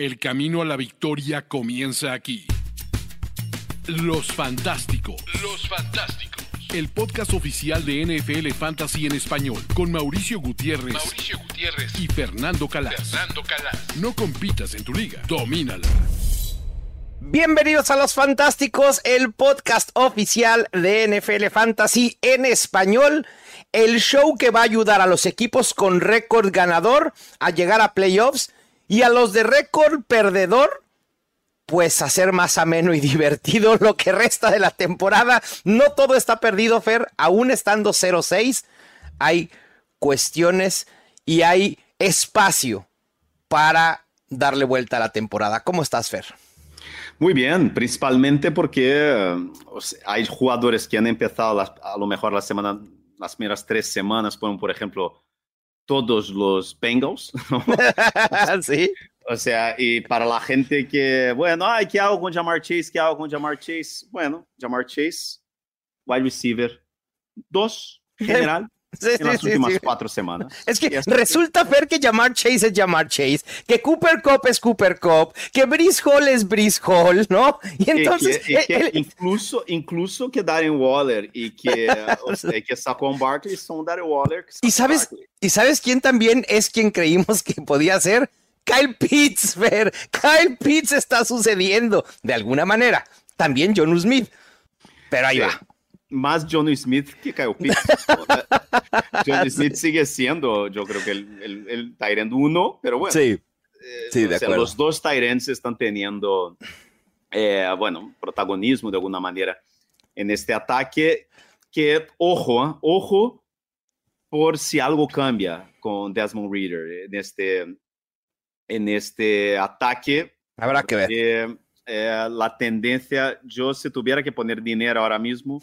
El camino a la victoria comienza aquí. Los Fantásticos. Los Fantásticos. El podcast oficial de NFL Fantasy en español con Mauricio Gutiérrez, Mauricio Gutiérrez y Fernando Calas. Fernando Calas. No compitas en tu liga, domínala. Bienvenidos a Los Fantásticos, el podcast oficial de NFL Fantasy en español. El show que va a ayudar a los equipos con récord ganador a llegar a playoffs y a los de récord perdedor, pues hacer más ameno y divertido lo que resta de la temporada. No todo está perdido, Fer, aún estando 0-6, hay cuestiones y hay espacio para darle vuelta a la temporada. ¿Cómo estás, Fer? Muy bien, principalmente porque eh, hay jugadores que han empezado a lo mejor la semana, las primeras tres semanas, por ejemplo, todos los Bengals. sí. O sea, y para la gente que, bueno, ay, ¿qué hago con Jamar Chase? ¿Qué hago con Jamar Chase? Bueno, Jamar Chase, wide receiver, dos, general. Sí, en las últimas cuatro semanas. Es que resulta ver que Jamar Chase es Jamar Chase, que Cooper Cup es Cooper Cup, que Brice Hall es Brice Hall, ¿no? Y entonces. Y que, incluso, incluso que Darren Waller y que, o sea, que Saquon Barkley son Darren Waller. ¿Y sabes, ¿Y sabes quién también es quien creímos que podía ser? Kyle Pitts, Ver. Kyle Pitts está sucediendo de alguna manera. También John Smith. Pero ahí va más Johnny Smith que Kyle Pitts. Johnny Smith sigue siendo, yo creo que el, el, el Tyrant 1, pero bueno. Sí, sí de acuerdo. los dos Tyrants están teniendo, eh, bueno, protagonismo de alguna manera en este ataque. Que, ojo, ¿eh? ojo, por si algo cambia con Desmond Reader en este, en este ataque. Habrá que ver. Eh, la tendencia, yo si tuviera que poner dinero ahora mismo,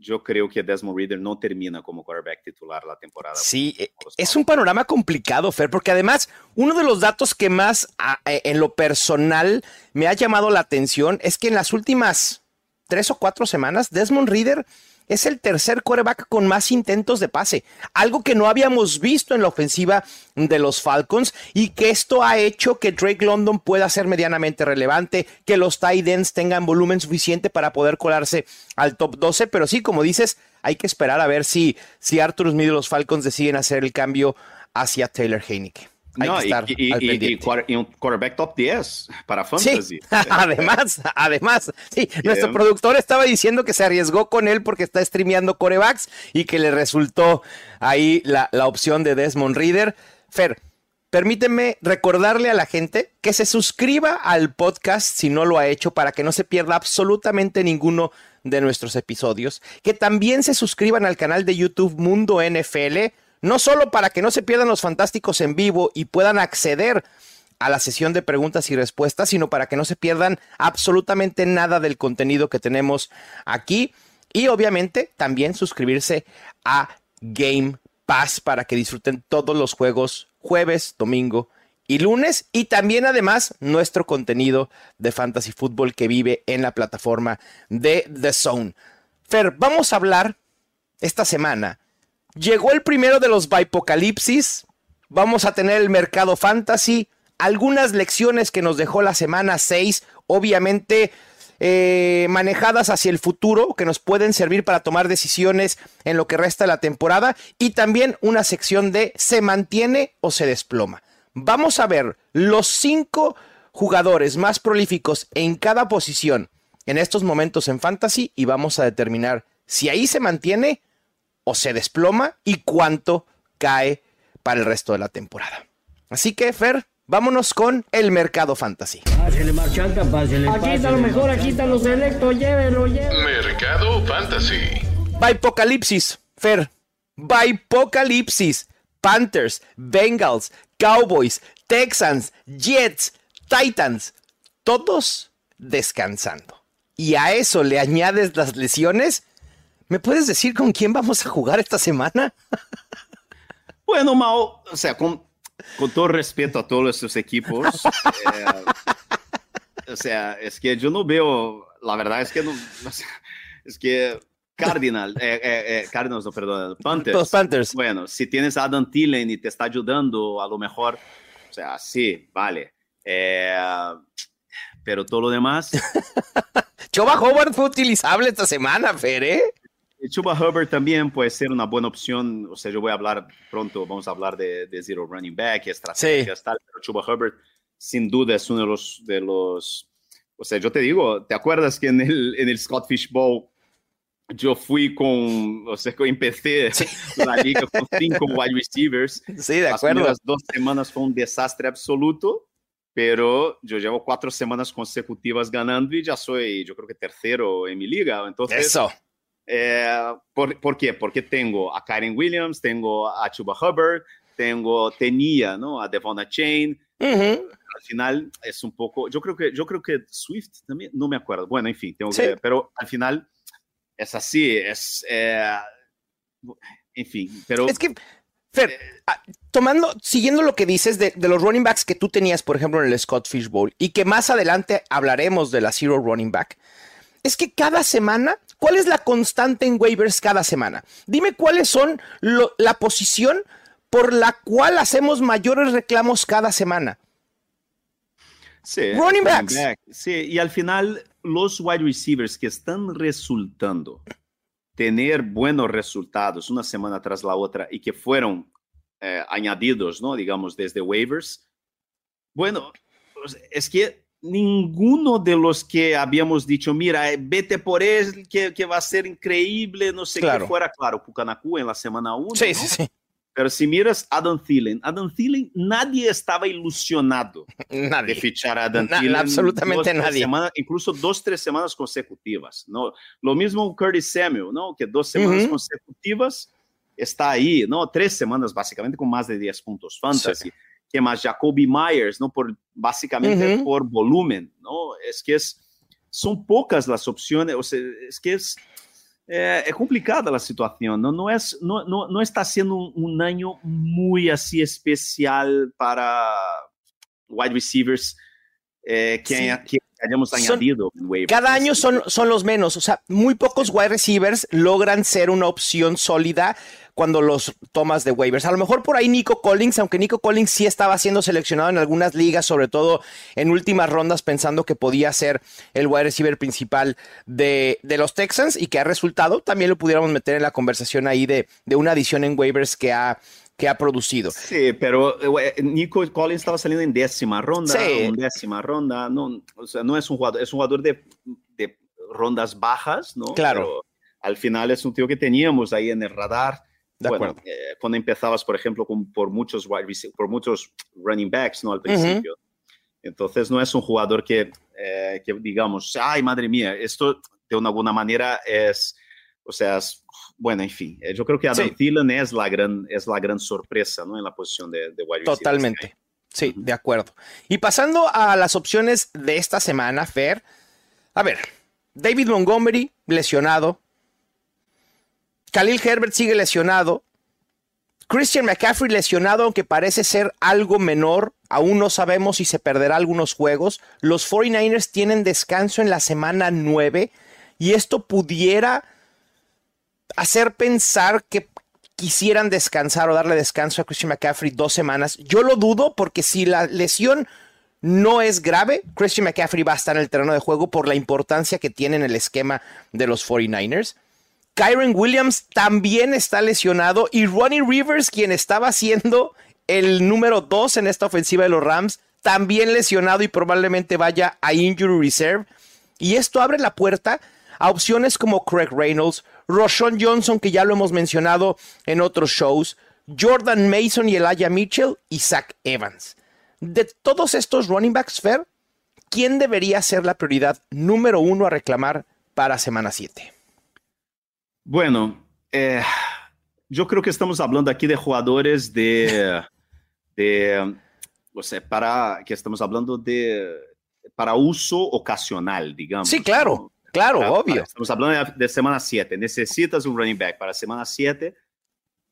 yo creo que Desmond Reader no termina como quarterback titular la temporada. Sí, es un panorama complicado, Fer, porque además uno de los datos que más e, en lo personal me ha llamado la atención es que en las últimas tres o cuatro semanas Desmond Reader es el tercer coreback con más intentos de pase, algo que no habíamos visto en la ofensiva de los Falcons y que esto ha hecho que Drake London pueda ser medianamente relevante, que los tight ends tengan volumen suficiente para poder colarse al top 12, pero sí, como dices, hay que esperar a ver si, si Arthur Smith y los Falcons deciden hacer el cambio hacia Taylor Heineke no, y, un quarterback top 10 para fantasy. además, además, sí, nuestro productor estaba diciendo que se arriesgó con él porque está streameando corebacks y que le resultó ahí la, la opción de Desmond Reader. Fer, permíteme recordarle a la gente que se suscriba al podcast si no lo ha hecho para que no se pierda absolutamente ninguno de nuestros episodios, que también se suscriban al canal de YouTube Mundo NFL no solo para que no se pierdan los fantásticos en vivo y puedan acceder a la sesión de preguntas y respuestas, sino para que no se pierdan absolutamente nada del contenido que tenemos aquí. Y obviamente también suscribirse a Game Pass para que disfruten todos los juegos jueves, domingo y lunes. Y también además nuestro contenido de Fantasy Football que vive en la plataforma de The Zone. Fer, vamos a hablar esta semana Llegó el primero de los Bipocalipsis. Vamos a tener el mercado fantasy. Algunas lecciones que nos dejó la semana 6, obviamente eh, manejadas hacia el futuro, que nos pueden servir para tomar decisiones en lo que resta de la temporada. Y también una sección de se mantiene o se desploma. Vamos a ver los cinco jugadores más prolíficos en cada posición en estos momentos en fantasy y vamos a determinar si ahí se mantiene o se desploma y cuánto cae para el resto de la temporada. Así que, Fer, vámonos con el mercado fantasy. Pásele, marchanta, pásele, Aquí está lo mejor, aquí está lo selecto, llévelo, llévelo. Mercado fantasy. Bipocalipsis, Fer. Bipocalipsis. Panthers, Bengals, Cowboys, Texans, Jets, Titans. Todos descansando. Y a eso le añades las lesiones ¿Me puedes decir con quién vamos a jugar esta semana? bueno, Mao, o sea, con, con todo respeto a todos estos equipos, eh, o sea, es que yo no veo, la verdad es que no, es que Cardinal, eh, eh, eh, Cardinals, no, perdón, Panthers. Los Panthers. Bueno, si tienes a Adam Thielen y te está ayudando, a lo mejor, o sea, sí, vale. Eh, pero todo lo demás. Choba Hobart fue utilizable esta semana, Fer, ¿eh? Chuba Hubbard también puede ser una buena opción. O sea, yo voy a hablar pronto, vamos a hablar de, de zero running back, estrategias, sí. tal, pero Chuba Hubbard sin duda es uno de los, de los, o sea, yo te digo, ¿te acuerdas que en el, en el Scott Fish Bowl yo fui con, o sea, empecé sí. la liga con cinco wide receivers. Sí, de acuerdo. Las dos semanas fue un desastre absoluto, pero yo llevo cuatro semanas consecutivas ganando y ya soy, yo creo que tercero en mi liga. Entonces, Eso. Eh, ¿por, ¿por, qué? Porque tengo a Karen Williams, tengo a Chuba Hubbard, tengo, tenía, ¿no? A Devon Chain. Uh -huh. Al final es un poco, yo creo que, yo creo que Swift también, no me acuerdo. Bueno, en fin, tengo sí. que, pero al final es así, es, eh, en fin, pero... Es que, Fer, tomando, siguiendo lo que dices de, de, los running backs que tú tenías, por ejemplo, en el Scott Fish Bowl, y que más adelante hablaremos de la Zero Running Back, es que cada semana, ¿cuál es la constante en waivers cada semana? Dime cuáles son lo, la posición por la cual hacemos mayores reclamos cada semana. Sí, running backs. Back. Sí, y al final los wide receivers que están resultando tener buenos resultados una semana tras la otra y que fueron eh, añadidos, ¿no? Digamos, desde waivers. Bueno, es que ninguno de los que habíamos dicho, mira, eh, vete por él, que, que va a ser increíble, no sé claro. qué fuera, claro, Pucanacu en la semana 1. Sí, ¿no? sí, sí. Pero si miras Adam Thielen, Adam Thielen, nadie estaba ilusionado nadie. de fichar a Adam Na, Thielen. absolutamente dos, nadie. Semanas, incluso dos, tres semanas consecutivas. ¿no? Lo mismo Curtis Samuel, ¿no? que dos semanas uh -huh. consecutivas está ahí, ¿no? tres semanas básicamente con más de 10 puntos fantasy. Sí. Que más Jacoby Myers, ¿no? Por, básicamente uh -huh. por volumen, ¿no? Es que es, son pocas las opciones, o sea, es que es, eh, es complicada la situación, ¿no? No, es, no, no, no está siendo un, un, año muy así especial para wide receivers eh, que, sí. que hayamos añadido. Son, cada año son, son los menos, o sea, muy pocos wide receivers logran ser una opción sólida cuando los tomas de waivers. A lo mejor por ahí Nico Collins, aunque Nico Collins sí estaba siendo seleccionado en algunas ligas, sobre todo en últimas rondas, pensando que podía ser el wide receiver principal de, de los Texans y que ha resultado, también lo pudiéramos meter en la conversación ahí de, de una adición en waivers que ha, que ha producido. Sí, pero Nico Collins estaba saliendo en décima ronda, sí. en décima ronda, no, o sea, no es un jugador, es un jugador de, de rondas bajas, ¿no? Claro. Pero al final es un tío que teníamos ahí en el radar. De bueno, eh, cuando empezabas, por ejemplo, con, por, muchos wide por muchos running backs, ¿no? Al principio. Uh -huh. Entonces, no es un jugador que, eh, que, digamos, ay, madre mía, esto de una, alguna manera es, o sea, es, bueno, en fin, eh, yo creo que Adam sí. Thielen es la gran, es la gran sorpresa, ¿no? En la posición de, de wide Totalmente. Sí, de acuerdo. Y pasando a las opciones de esta semana, Fer, a ver, David Montgomery, lesionado, Khalil Herbert sigue lesionado. Christian McCaffrey lesionado, aunque parece ser algo menor. Aún no sabemos si se perderá algunos juegos. Los 49ers tienen descanso en la semana 9 y esto pudiera hacer pensar que quisieran descansar o darle descanso a Christian McCaffrey dos semanas. Yo lo dudo porque si la lesión no es grave, Christian McCaffrey va a estar en el terreno de juego por la importancia que tiene en el esquema de los 49ers. Kyron Williams también está lesionado y Ronnie Rivers, quien estaba siendo el número 2 en esta ofensiva de los Rams, también lesionado y probablemente vaya a injury reserve. Y esto abre la puerta a opciones como Craig Reynolds, Roshan Johnson, que ya lo hemos mencionado en otros shows, Jordan Mason y Elijah Mitchell y Zach Evans. De todos estos running backs, Fair, ¿quién debería ser la prioridad número uno a reclamar para semana 7? Bueno, eh, yo creo que estamos hablando aquí de jugadores de, de, o sea, para que estamos hablando de para uso ocasional, digamos. Sí, claro, claro, para, obvio. Para, estamos hablando de, semana 7. Necesitas un running back para semana 7.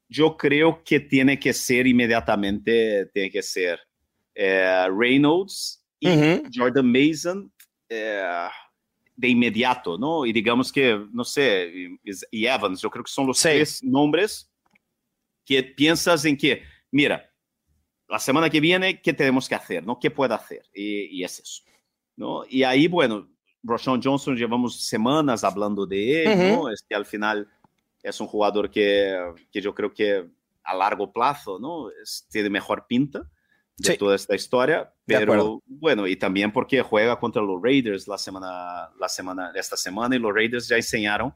Yo creo que tiene que ser inmediatamente, tiene que ser eh, Reynolds y uh -huh. Jordan Mason. Eh, de inmediato, ¿no? Y digamos que, no sé, y Evans, yo creo que son los sí. tres nombres que piensas en que, mira, la semana que viene, ¿qué tenemos que hacer? ¿no? ¿Qué puede hacer? Y, y es eso. ¿no? Y ahí, bueno, Roshan Johnson llevamos semanas hablando de él, ¿no? Es que al final es un jugador que, que yo creo que a largo plazo, ¿no? Es, tiene mejor pinta de toda esta historia, pero bueno, y también porque juega contra los Raiders la semana, la semana, esta semana y los Raiders ya enseñaron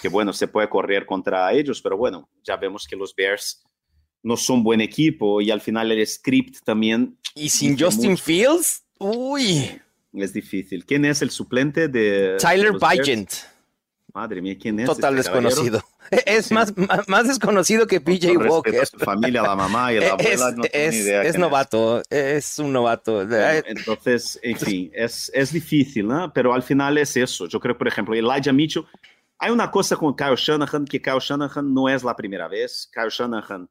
que bueno, se puede correr contra ellos, pero bueno, ya vemos que los Bears no son buen equipo y al final el script también... Y sin Justin Fields, uy. Es difícil. ¿Quién es el suplente de... Tyler Bygent. Madre mía, ¿quién es? Total este desconocido. Es más, más, desconocido que PJ Walker. su familia, la mamá y la abuela. No es, idea es novato, es. un novato. Entonces, en fin, es, es difícil, ¿no? Pero al final es eso. Yo creo, por ejemplo, Elijah Mitchell. Hay una cosa con Kyle Shanahan que Kyle Shanahan no es la primera vez. Kyle Shanahan,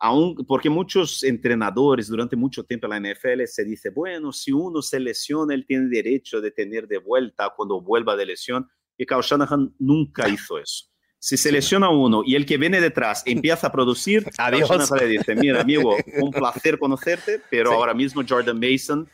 aún, porque muchos entrenadores durante mucho tiempo en la NFL se dice, bueno, si uno se lesiona, él tiene derecho de tener de vuelta cuando vuelva de lesión. Y Kyle Shanahan nunca hizo eso si se lesiona uno y el que viene detrás empieza a producir, Adiós. le dice, mira amigo, un placer conocerte, pero ahora mismo Jordan Mason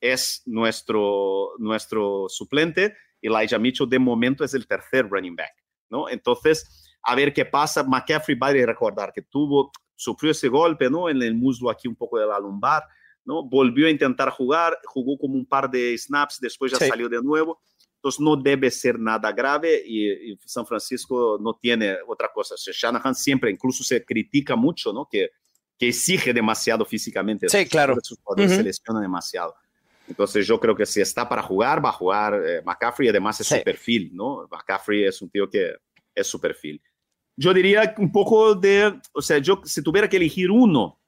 es nuestro, nuestro suplente y Elijah Mitchell de momento es el tercer running back, ¿no? Entonces, a ver qué pasa. McCaffrey va a recordar que tuvo, sufrió ese golpe, ¿no? En el muslo aquí un poco de la lumbar, ¿no? Volvió a intentar jugar, jugó como un par de snaps, después ya salió de nuevo entonces no debe ser nada grave y, San Francisco no tiene otra cosa. Shanahan siempre, incluso se critica mucho, ¿no? Que, que exige demasiado físicamente. Sí, claro. Sus se lesiona demasiado. Entonces yo creo que si está para jugar, va a jugar eh, McCaffrey, además es su perfil, ¿no? McCaffrey es un tío que es su perfil. Yo diría un poco de, o sea, yo si tuviera que elegir uno,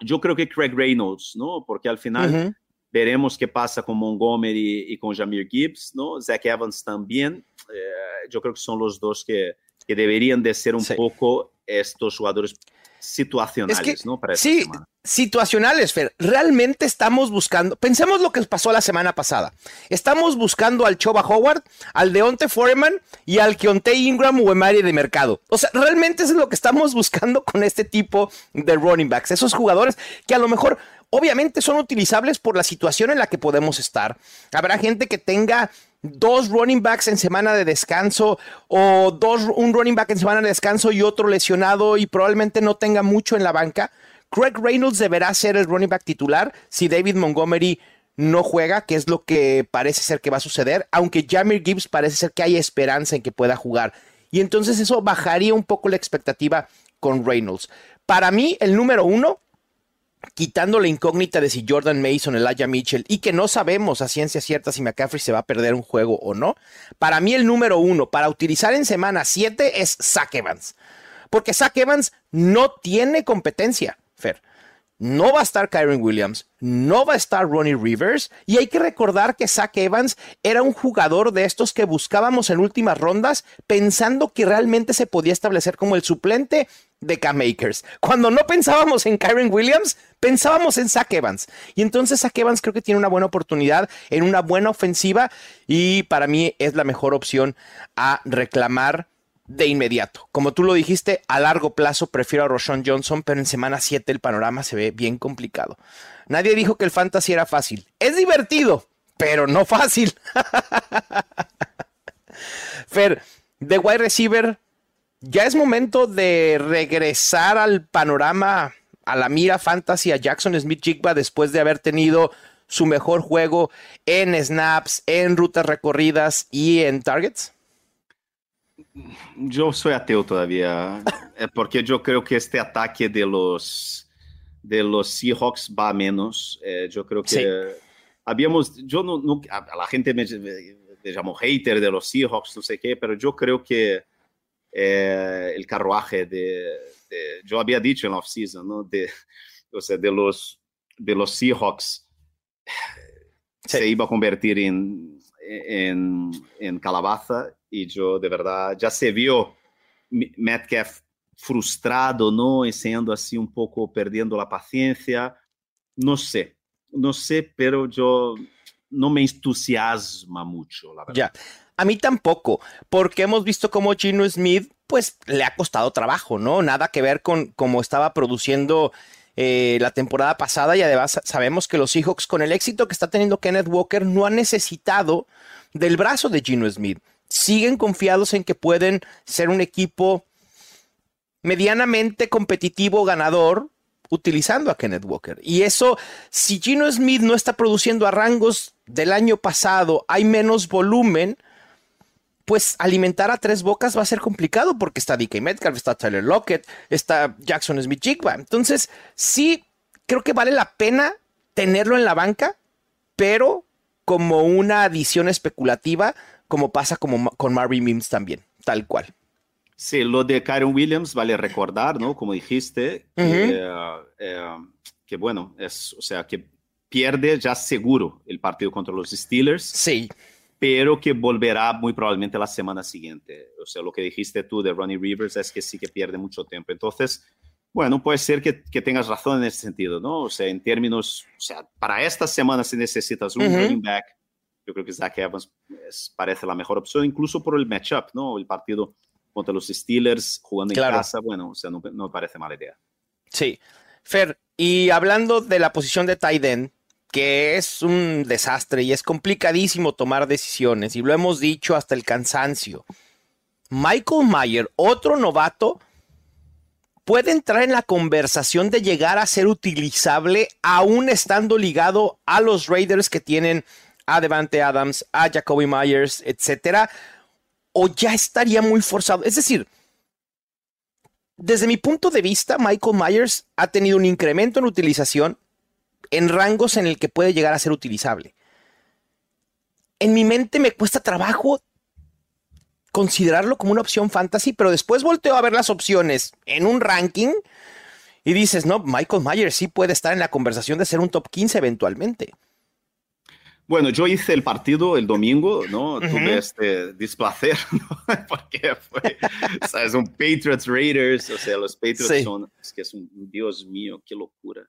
yo creo que Craig Reynolds, ¿no? Porque al final... Veremos qué pasa con Montgomery y con Jamir Gibbs, ¿no? Zach Evans también. Eh, yo creo que son los dos que, que deberían de ser un poco estos jugadores situacionales, ¿no? Para sí, situacionales, Fer. Realmente estamos buscando, pensemos lo que pasó la semana pasada. Estamos buscando al Choba Howard, al Deonte Foreman y al Keontae Ingram o Emari de mercado. O sea, realmente eso es lo que estamos buscando con este tipo de running backs. Esos jugadores que a lo mejor obviamente son utilizables por la situación en la que podemos estar. Habrá gente que tenga dos running backs en semana de descanso o dos, un running back en semana de descanso y otro lesionado y probablemente no tenga mucho en la banca. Craig Reynolds deberá ser el running back titular si David Montgomery no juega, que es lo que parece ser que va a suceder, aunque Jamir Gibbs parece ser que hay esperanza en que pueda jugar. Y entonces eso bajaría un poco la expectativa con Reynolds. Para mí, el número uno quitando la incógnita de si Jordan Mason, Elijah Mitchell, y que no sabemos a ciencia cierta si McCaffrey se va a perder un juego o no, para mí el número uno para utilizar en semana 7 es Zach Evans. Porque Zach Evans no tiene competencia, Fer. No va a estar Kyron Williams, no va a estar Ronnie Rivers, y hay que recordar que Zach Evans era un jugador de estos que buscábamos en últimas rondas pensando que realmente se podía establecer como el suplente de K-Makers. Cuando no pensábamos en Kyron Williams, pensábamos en Zach Evans. Y entonces Zach Evans creo que tiene una buena oportunidad en una buena ofensiva y para mí es la mejor opción a reclamar de inmediato. Como tú lo dijiste, a largo plazo prefiero a Roshan Johnson, pero en semana 7 el panorama se ve bien complicado. Nadie dijo que el fantasy era fácil. Es divertido, pero no fácil. Fer, de wide receiver, ya es momento de regresar al panorama, a la mira fantasy, a Jackson Smith Jigba después de haber tenido su mejor juego en snaps, en rutas recorridas y en targets? Yo soy ateo todavía, porque yo creo que este ataque de los, de los Seahawks va a menos. Eh, yo creo que habíamos, yo no, no, a la gente me, me, llamó hater de los Seahawks, no sé qué, pero yo creo que eh, el carruaje de, yo había dicho en la offseason, ¿no? De, o sea, de los, de los Seahawks se iba a convertir en, en, en, calabaza y yo de verdad ya se vio Metcalf frustrado, ¿no? Y siendo así un poco perdiendo la paciencia. No sé, no sé, pero yo no me entusiasma mucho, la verdad. Ya. A mí tampoco, porque hemos visto cómo Gino Smith, pues le ha costado trabajo, ¿no? Nada que ver con cómo estaba produciendo eh, la temporada pasada y además sabemos que los Seahawks con el éxito que está teniendo Kenneth Walker no han necesitado del brazo de Gino Smith. Siguen confiados en que pueden ser un equipo medianamente competitivo ganador utilizando a Kenneth Walker. Y eso, si Gino Smith no está produciendo a rangos del año pasado, hay menos volumen, pues alimentar a tres bocas va a ser complicado porque está DK Metcalf, está Tyler Lockett, está Jackson Smith Jigba. Entonces, sí, creo que vale la pena tenerlo en la banca, pero como una adición especulativa, como pasa como con Marvin Mims también, tal cual. Sí, lo de Kyron Williams vale recordar, ¿no? Como dijiste, que, eh, que, bueno, es, o sea, que pierde ya seguro el partido contra los Steelers. Sí. Pero que volverá muy probablemente la semana siguiente. O sea, lo que dijiste tú de Ronnie Rivers es que sí que pierde mucho tiempo. Entonces, bueno, puede ser que, que tengas razón en ese sentido, ¿no? O sea, en términos, o sea, para esta semana si necesitas un running back, yo creo que Zach Evans parece la mejor opción, incluso por el matchup, ¿no? El partido contra los Steelers jugando en casa, bueno, o sea, no, no, me parece mala idea. Sí. Fer, y hablando de la posición de tight end, que es un desastre y es complicadísimo tomar decisiones, y lo hemos dicho hasta el cansancio. Michael Mayer, otro novato, puede entrar en la conversación de llegar a ser utilizable aún estando ligado a los Raiders que tienen a Devante Adams, a Jacoby Myers, etcétera, o ya estaría muy forzado. Es decir, desde mi punto de vista, Michael Myers ha tenido un incremento en utilización en rangos en el que puede llegar a ser utilizable. En mi mente me cuesta trabajo considerarlo como una opción fantasy, pero después volteo a ver las opciones en un ranking y dices, no, Michael Myers sí puede estar en la conversación de ser un top 15 eventualmente. Bueno, yo hice el partido el domingo, ¿no? Tuve este displacer, ¿no? Porque fue, ¿sabes? Un Patriots Raiders, o sea, los Patriots son, es que es un, Dios mío, qué locura,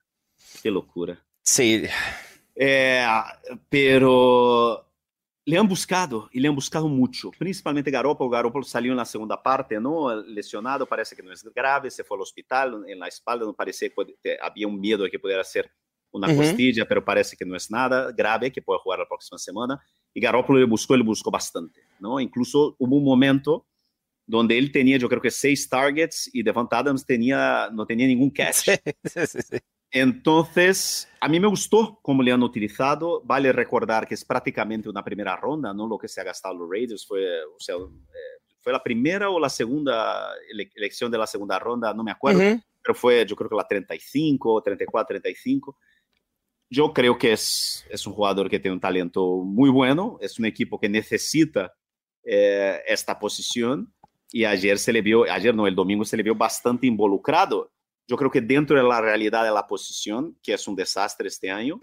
qué locura. Sí. Eh, pero le han buscado y le han buscado mucho, principalmente Garoppolo. Garoppolo salió en la segunda parte, ¿no? Lesionado, parece que no es grave, se fue al hospital, en la espalda no parecía que había un miedo de que pudiera ser una costilla, pero parece que no es nada grave, que puede jugar la próxima semana. Y Garoppolo le buscó, le buscó bastante, ¿no? Incluso hubo un momento donde él tenía, yo creo que seis targets y Devant Adams tenía, no tenía ningún catch. Sí, sí, sí. Entonces, a mí me gustó cómo le han utilizado. Vale recordar que es prácticamente una primera ronda, ¿no? Lo que se ha gastado los Raiders fue, o sea, eh, fue la primera o la segunda ele elección de la segunda ronda, no me acuerdo, uh -huh. pero fue, yo creo que la 35, 34, 35. Yo creo que es, es un jugador que tiene un talento muy bueno, es un equipo que necesita eh, esta posición y ayer se le vio, ayer no, el domingo se le vio bastante involucrado yo creo que dentro de la realidad de la posición, que es un desastre este año,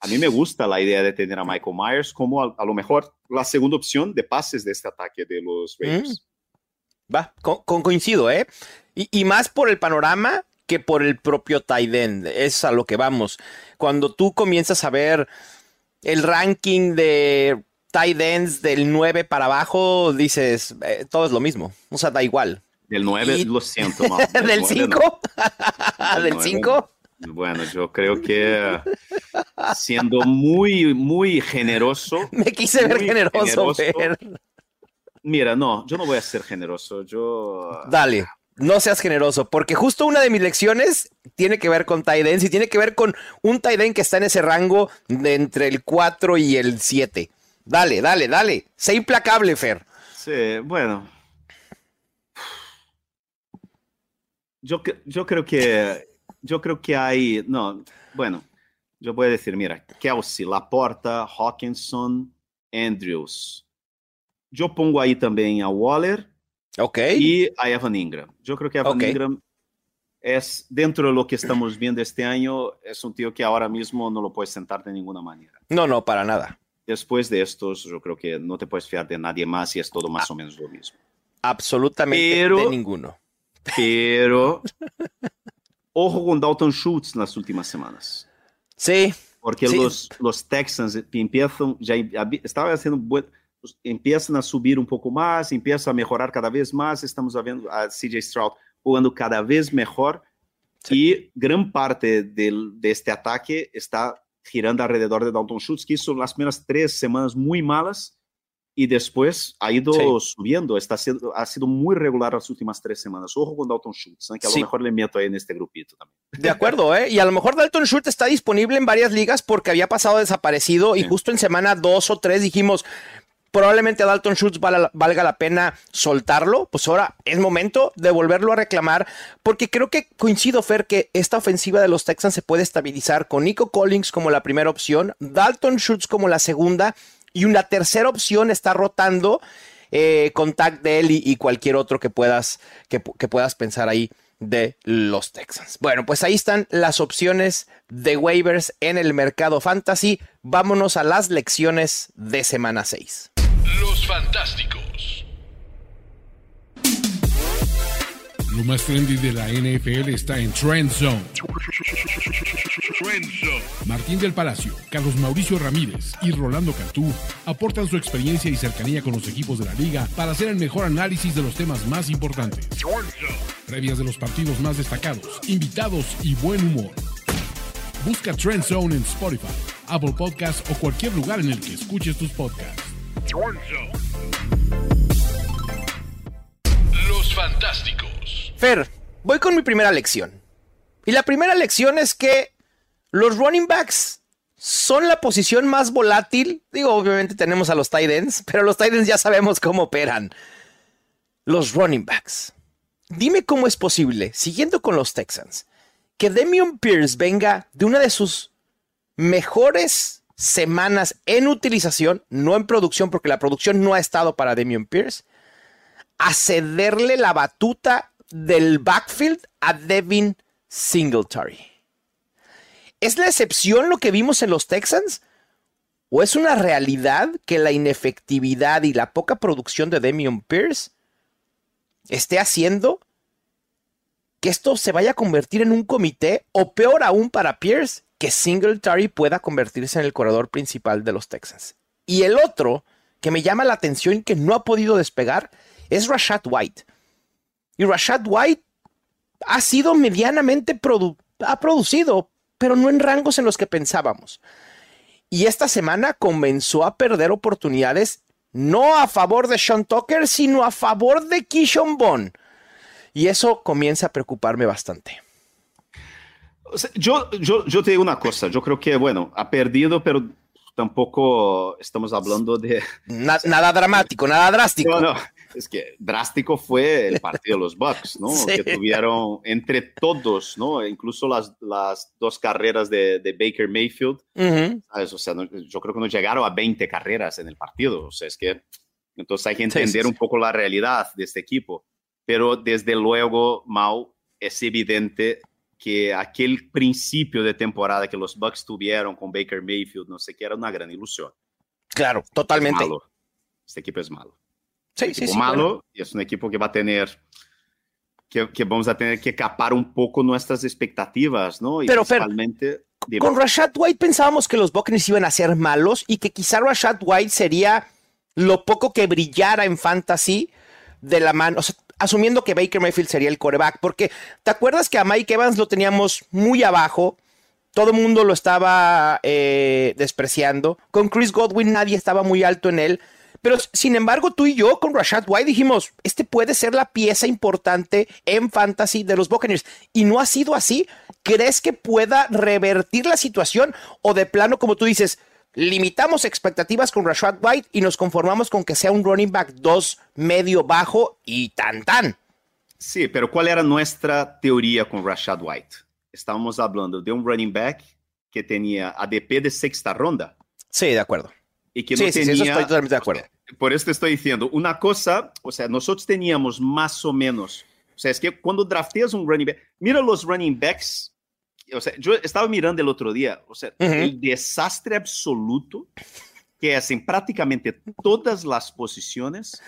a mí me gusta la idea de tener a Michael Myers como a, a lo mejor la segunda opción de pases de este ataque de los Raiders. Mm. Va, con, con, coincido, ¿eh? Y, y, más por el panorama que por el propio tight end. Es a lo que vamos. Cuando tú comienzas a ver el ranking de tight ends del 9 para abajo, dices, eh, todo es lo mismo. O sea, da igual. Del 9, y... lo siento. Del, ¿Del 5? No. ¿Del 5? Bueno, yo creo que siendo muy, muy generoso. Me quise ver generoso, generoso. Mira, no, yo no voy a ser generoso. Yo. Dale, no seas generoso, porque justo una de mis lecciones tiene que ver con ends y tiene que ver con un end que está en ese rango de entre el 4 y el 7. Dale, dale, dale. Sé implacable, Fer. Sí, bueno. Yo, yo creo que yo creo que hay, no, bueno, yo voy a decir, mira, Kelsey, Laporta, Hawkinson, Andrews. Yo pongo ahí también a Waller okay. y a Evan Ingram. Yo creo que Evan okay. Ingram es, dentro de lo que estamos viendo este año, es un tío que ahora mismo no lo puedes sentar de ninguna manera. No, no, para nada. Después de estos, yo creo que no te puedes fiar de nadie más y es todo más ah, o menos lo mismo. Absolutamente Pero, de ninguno. Pero ojo con Dalton Schultz nas últimas semanas. Sí. Porque sí. Los, los Texans empiezan, ya estaban haciendo buen, empiezan a subir un poco más, empiezan a mejorar cada vez más. Estamos vendo a CJ Stroud jugando cada vez mejor. Y gran parte del, de este ataque está girando alrededor de Dalton Schultz, que hizo las primeras tres semanas muy malas y después ha ido sí. subiendo. Está siendo, ha sido muy regular las últimas tres semanas. Ojo con Dalton Schultz, ¿eh? que a sí. lo mejor le meto ahí en este grupito también. De acuerdo, ¿eh? Y a lo mejor Dalton Schultz está disponible en varias ligas porque había pasado desaparecido sí. y justo en semana dos o tres dijimos, probablemente a Dalton Schultz valga, la pena soltarlo, pues ahora es momento de volverlo a reclamar, porque creo que coincido, Fer, que esta ofensiva de los Texans se puede estabilizar con Nico Collins como la primera opción, Dalton Schultz como la segunda, y una tercera opción está rotando eh, con Tag y, y, cualquier otro que puedas, que, que puedas pensar ahí de los Texans. Bueno, pues ahí están las opciones de waivers en el mercado fantasy. Vámonos a las lecciones de semana 6. Los Fantásticos. Lo más trendy de la NFL está en Trend Zone. Trend Zone. Martín del Palacio, Carlos Mauricio Ramírez y Rolando Cantú aportan su experiencia y cercanía con los equipos de la liga para hacer el mejor análisis de los temas más importantes. Previas de los partidos más destacados, invitados y buen humor. Busca Trend Zone en Spotify, Apple Podcasts o cualquier lugar en el que escuches tus podcasts. Los Fantásticos. Fer, voy con mi primera lección. Y la primera lección es que los running backs son la posición más volátil. Digo, obviamente tenemos a los tight ends, pero los tight ends ya sabemos cómo operan. Los running backs. Dime cómo es posible, siguiendo con los Texans, que Demion Pierce venga de una de sus mejores semanas en utilización, no en producción, porque la producción no ha estado para Demion Pierce, a cederle la batuta del backfield a Devin Singletary. ¿Es la excepción lo que vimos en los Texans? ¿O es una realidad que la inefectividad y la poca producción de Demion Pierce esté haciendo que esto se vaya a convertir en un comité o peor aún para Pierce, que Singletary pueda convertirse en el corredor principal de los Texans? Y el otro que me llama la atención y que no ha podido despegar es Rashad White. Y Rashad White ha sido medianamente produ ha producido, pero no en rangos en los que pensábamos. Y esta semana comenzó a perder oportunidades no a favor de Sean Tucker, sino a favor de Kishon Bond. Y eso comienza a preocuparme bastante. O sea, yo, yo, yo te digo una cosa, yo creo que, bueno, ha perdido, pero tampoco estamos hablando de... Na, nada dramático, nada drástico. No, no, es que drástico fue el partido de los Bucks, ¿no? Sí. Que tuvieron entre todos, ¿no? Incluso las, las dos carreras de, de Baker Mayfield, uh -huh. ¿sabes? O sea, no, yo creo que no llegaron a 20 carreras en el partido, o sea, es que entonces hay que entender sí, sí, un poco la realidad de este equipo, pero desde luego, Mau, es evidente que aquel principio de temporada que los Bucks tuvieron con Baker Mayfield, no sé qué, era una gran ilusión. Claro, totalmente. Es este equipo es malo. Sí, un sí, sí. malo Claro. y es un equipo que va a tener que, que, vamos a tener que capar un poco nuestras expectativas, ¿no? Y Pero, principalmente Fer, con Rashad White pensábamos que los Buccaneers iban a ser malos y que quizá Rashad White sería lo poco que brillara en fantasy de la mano, o sea, asumiendo que Baker Mayfield sería el coreback, porque te acuerdas que a Mike Evans lo teníamos muy abajo, todo el mundo lo estaba eh, despreciando, con Chris Godwin nadie estaba muy alto en él, pero sin embargo tú y yo con Rashad White dijimos, este puede ser la pieza importante en fantasy de los Buccaneers, y no ha sido así, ¿crees que pueda revertir la situación o de plano como tú dices, limitamos expectativas con Rashad White y nos conformamos con que sea un running back 2 medio bajo y tan tan. Sí, pero ¿cuál era nuestra teoría con Rashad White? Estábamos hablando de un running back que tenía ADP de sexta ronda. Sí, de acuerdo. Y que no sí, tenía, sí, eso estoy totalmente de acuerdo. Por eso te estoy diciendo, una cosa, o sea, nosotros teníamos más o menos, o sea, es que cuando drafteas un running back, mira los running backs o sea, yo estaba mirando el otro día, o sea, uh -huh. el desastre absoluto que es en prácticamente todas las posiciones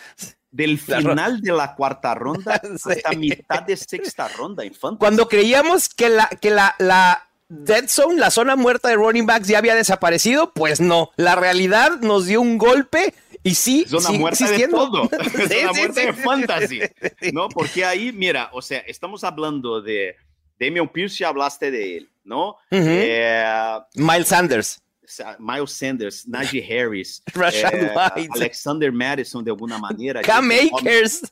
del final de la cuarta ronda sí. hasta mitad de sexta ronda en fantasy. Cuando creíamos que la, que la, la dead zone, la zona muerta de running backs ya había desaparecido, pues no, la realidad nos dio un golpe y sí, zona sí, muerta existiendo. de todo, sí, zona muerta de fantasy, ¿no? Porque ahí, mira, o sea, estamos hablando de Damian Pierce hablaste de él, ¿no? eh, Miles Sanders. Miles Sanders, Najee Harris, Rashad White. Alexander Madison de alguna manera. Cam Akers.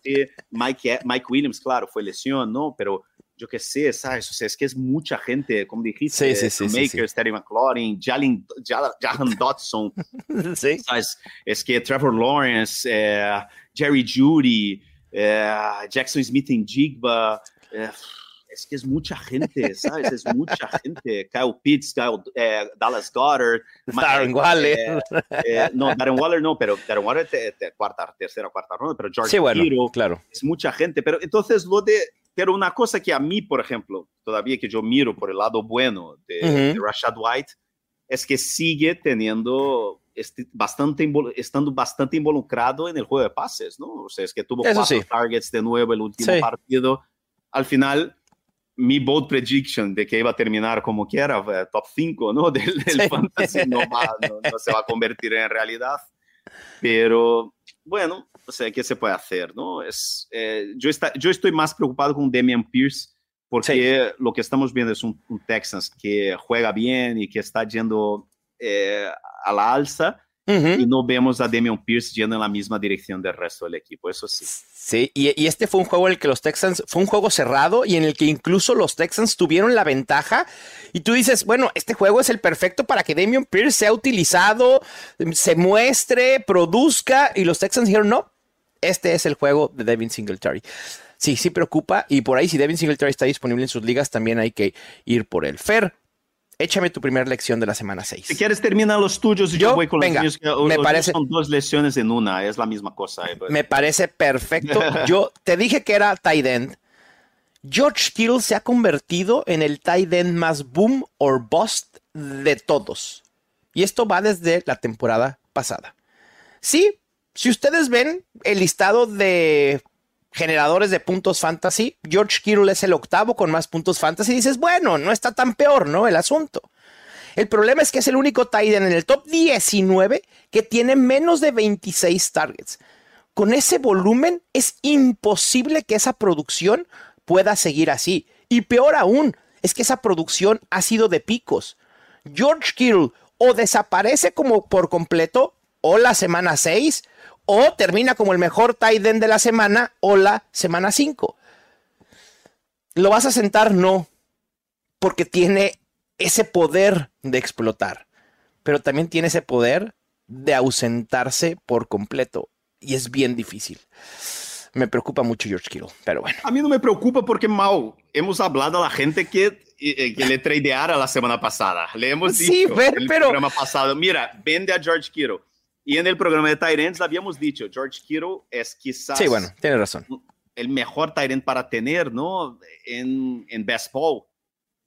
Mike, Mike Williams, claro, fue lesión, ¿no? Pero yo qué sé, ¿sabes? O sea, es que es mucha gente, como dijiste, Sí, sí, sí, Cam sí, Akers, Terry McLaurin, Jalen, Jahan Dodson, sí. ¿sabes? Es que Trevor Lawrence, eh, Jerry Judy, eh, Jackson Smith en Jigba, eh, es que es mucha gente, ¿sabes? Es mucha gente. Kyle Pitts, Kyle, eh, Dallas Goddard, Darren Waller. eh, eh, no, Darren Waller no, pero Darren Waller te, te- cuarta, tercera, cuarta ronda, pero George Sí, bueno, claro. es mucha gente. Pero entonces lo de, pero una cosa que a mí, por ejemplo, todavía que yo miro por el lado bueno de, Ujú. de Rashad White, es que sigue teniendo este, bastante estando bastante involucrado en el juego de pases, ¿no? O sea, es que tuvo Eso cuatro sí. targets de nuevo el último Sí. partido. Al final, mi bold prediction de que iba a terminar como quiera, top 5, ¿no? Del, del Sí. fantasy no, va- no- no se va a convertir en realidad. Pero bueno, o sea, ¿qué se puede hacer, no? Es, eh, yo, está, yo estoy más preocupado con Damian Pierce porque lo que estamos viendo es un, un Texans que juega bien y que está yendo eh, a la alza Y no vemos a Damian Pierce yendo en la misma dirección del resto del equipo, eso sí. Sí, y, y este fue un juego en el que los Texans, fue un juego cerrado y en el que incluso los Texans tuvieron la ventaja. Y tú dices, bueno, este juego es el perfecto para que Damian Pierce sea utilizado, se muestre, produzca. Y los Texans dijeron, no, este es el juego de Devin Singletary. Sí, sí preocupa. Y por ahí, si Devin Singletary está disponible en sus ligas, también hay que ir por él. Fer, échame tu primera lección de la semana 6. Si quieres terminar los tuyos y yo, Yo, voy con venga, los míos. me los parece- Son dos lesiones en una, es la misma cosa. eh, pues. Me parece perfecto. Yo te dije que era tight end. George Kittle se ha convertido en el tight end más boom or bust de todos. Y esto va desde la temporada pasada. Sí, si ustedes ven el listado de generadores de puntos fantasy, George Kittle es el octavo con más puntos fantasy. Y dices, bueno, no está tan peor, ¿no? El asunto. El problema es que es el único tight end en el top 19 que tiene menos de 26 targets. Con ese volumen es imposible que esa producción pueda seguir así. Y peor aún, es que esa producción ha sido de picos. George Kittle o desaparece como por completo o la semana 6 o termina como el mejor tight end de la semana o la semana 5. ¿Lo vas a sentar? No, porque tiene ese poder de explotar, pero también tiene ese poder de ausentarse por completo y es bien difícil. Me preocupa mucho George Kittle, pero bueno. A mí no me preocupa porque, mal, hemos hablado a la gente que, eh, que le tradeara la semana pasada. Le hemos Sí, dicho pero- el pero- programa pasado, mira, vende a George Kittle. Y en el programa de Tyrants habíamos dicho, George Kittle es quizás Sí, bueno, tienes razón. el mejor Tyrant para tener, ¿no? En, en Best Ball.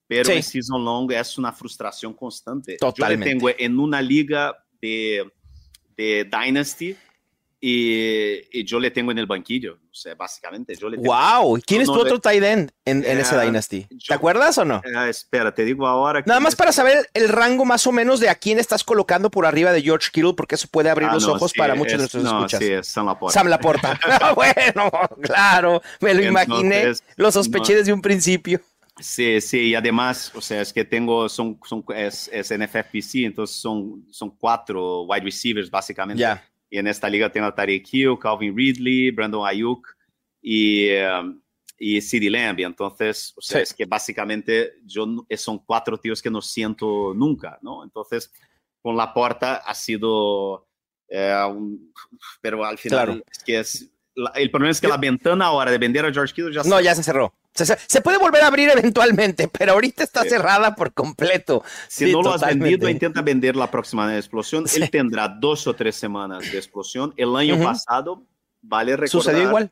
Pero Sí. en Season Long es una frustración constante. Totalmente. Yo le tengo en una liga de, de Dynasty y, y yo le tengo en el banquillo. O sea, básicamente, yo le tengo. Wow, ¿quién es No, tu otro tight end en, en ese Eh, Dynasty? ¿Te acuerdas o no? Ah, espera, te digo ahora. Nada más es- para saber el rango más o menos de a quién estás colocando por arriba de George Kittle, porque eso puede abrir Ah, los no, ojos sí, para muchos de es- nuestros no, escuchas. Sí, es Sam Laporta. Sam Laporta. Bueno, claro, me lo imaginé, Entonces, lo sospeché desde un principio. Sí, sí, y además, o sea, es que tengo, son, son es, es NFFPC, entonces son, son cuatro wide receivers básicamente. Ya. Y en esta liga tengo a Tariq Hill, Calvin Ridley, Brandon Ayuk y, um, y CeeDee Lamb. Entonces, o sea, Sí. es que básicamente yo, no- son cuatro tíos que no siento nunca, ¿no? Entonces, con la porta ha sido, eh, un- pero al final Claro. es que es, la- el problema es que la ventana ahora de vender a George Kittle ya No, se- ya se cerró. Se, puede volver a abrir eventualmente, pero ahorita está Sí. cerrada por completo. Si Sí, no lo has vendido, intenta vender la próxima explosión. Sí. Él tendrá dos o tres semanas de explosión. El año pasado, vale recordar Sucedió igual.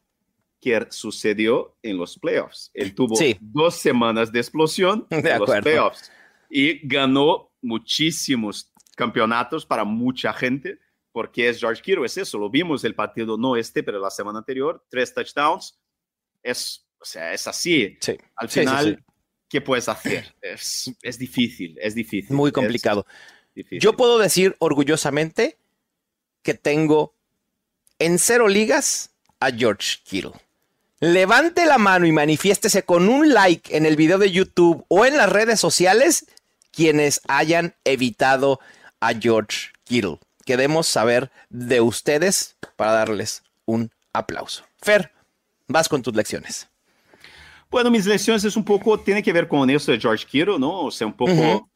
que sucedió en los playoffs. Él tuvo dos semanas de explosión De en los acuerdo. playoffs y ganó muchísimos campeonatos para mucha gente porque es George Kittle, es eso, lo vimos el partido, no este, pero la semana anterior, tres touchdowns, es, o sea, es así. Sí. Al Sí, sí, final, sí. ¿qué puedes hacer? Es, es difícil, es difícil. Muy complicado. difícil. Yo puedo decir orgullosamente que tengo en cero ligas a George Kittle. levante la mano y manifiéstese con un like en el video de YouTube o en las redes sociales quienes hayan evitado a George Kittle. Queremos saber de ustedes para darles un aplauso. Fer, vas con tus lecciones. Bueno, mis lecciones es un poco, tiene que ver con eso de George Kittle, ¿no? O sea, un poco, Ujú.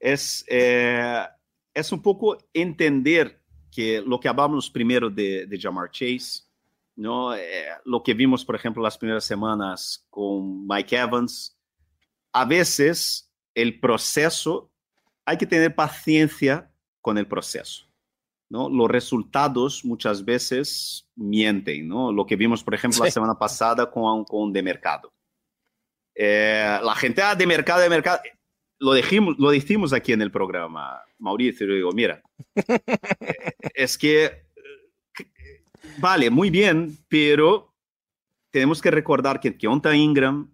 es, eh, es un poco entender que lo que hablamos primero de, de Jamar Chase, ¿no? Eh, lo que vimos, por ejemplo, las primeras semanas con Mike Evans, a veces el proceso, hay que tener paciencia con el proceso. ¿No? Los resultados muchas veces mienten, ¿no? Lo que vimos, por ejemplo, la semana pasada con, con De Mercado. Eh, la gente, ah, De Mercado, De Mercado. Lo, dijimos, lo dijimos aquí en el programa, Mauricio, yo digo, mira, es que, eh, vale, muy bien, pero tenemos que recordar que Keonta Ingram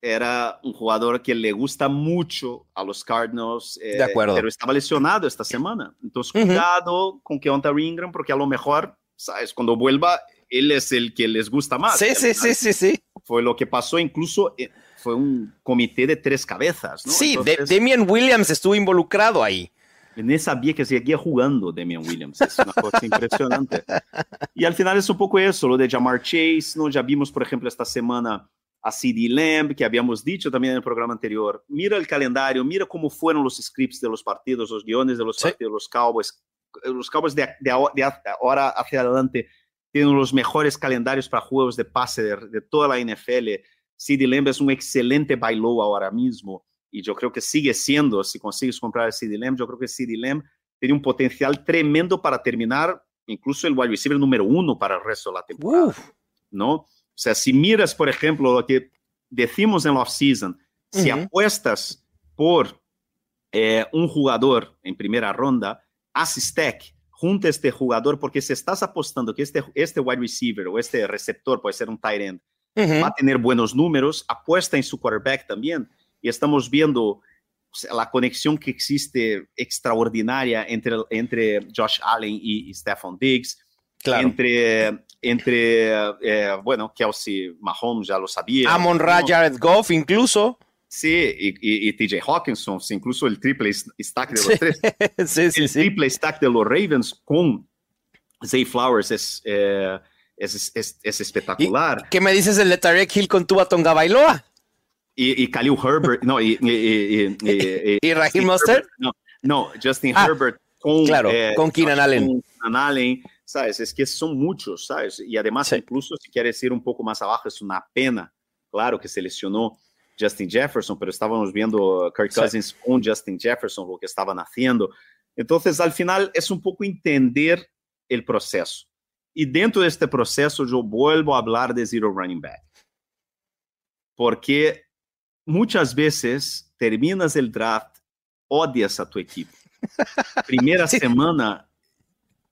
era un jugador que le gusta mucho a los Cardinals, eh, De acuerdo. pero estaba lesionado esta semana. Entonces, Ujú. cuidado con Keonta Ingram, porque a lo mejor, ¿sabes? Cuando vuelva, él es el que les gusta más. Sí, sí, sí, sí, sí. Fue lo que pasó, incluso eh, fue un comité de tres cabezas. ¿no? Sí, Entonces, Damian Williams estuvo involucrado ahí. ni sabía que seguía jugando Damian Williams. Es una cosa impresionante. Y al final es un poco eso, lo de Jamar Chase, ¿no? Ya vimos, por ejemplo, esta semana a CD Lamb, que habíamos dicho también en el programa anterior. Mira el calendario, mira cómo fueron los scripts de los partidos, los guiones de los Sí. partidos, los Cowboys. Los Cowboys de, de de ahora hacia adelante tienen los mejores calendarios para juegos de pase de, de toda la NFL. CD Lamb es un excelente bailó ahora mismo y yo creo que sigue siendo, si consigues comprar CD Lamb, yo creo que CD Lamb tiene un potencial tremendo para terminar incluso el wide receiver número uno para el resto de la temporada, Uf, ¿no? O sea, si miras, por ejemplo, lo que decimos en la offseason, si Ujú. apuestas por eh, un jugador en primera ronda, haz stack junto a este jugador, porque si estás apostando que este, este wide receiver o este receptor puede ser un tight end, va a tener buenos números, apuesta en su quarterback también. Y estamos viendo la conexión que existe extraordinaria entre, entre Josh Allen y, y Stephon Diggs, Claro. entre, entre eh, bueno, Kelsey Mahomes, ya lo sabía. Amon Ra. Jared Goff, incluso. Sí, y, y- y TJ Hawkinson, sí, incluso el triple stack de los Sí, tres. sí, sí. el triple stack de los Ravens con Zay Flowers es, eh, es, es, es espectacular. ¿Qué me dices del de Tarek Hill con Tua Tonga Bailoa? Y, y Khalil Herbert, no, y, y, y, y- ¿Y Raheem Mostert? No, no, Justin Ah, Herbert con, claro, con Keenan Allen. con Keenan Allen, ¿sabes? Es que son muchos, ¿sabes? Y además, Sí. incluso si quieres ir un poco más abajo, es una pena, claro, que se lesionó Justin Jefferson, pero estábamos viendo Kirk Sí. Cousins con Justin Jefferson, lo que estaban haciendo. Entonces, al final, es un poco entender el proceso. Y dentro de este proceso, yo vuelvo a hablar de Zero Running Back. Porque muchas veces terminas el draft, odias a tu equipo. Primera Sí. semana,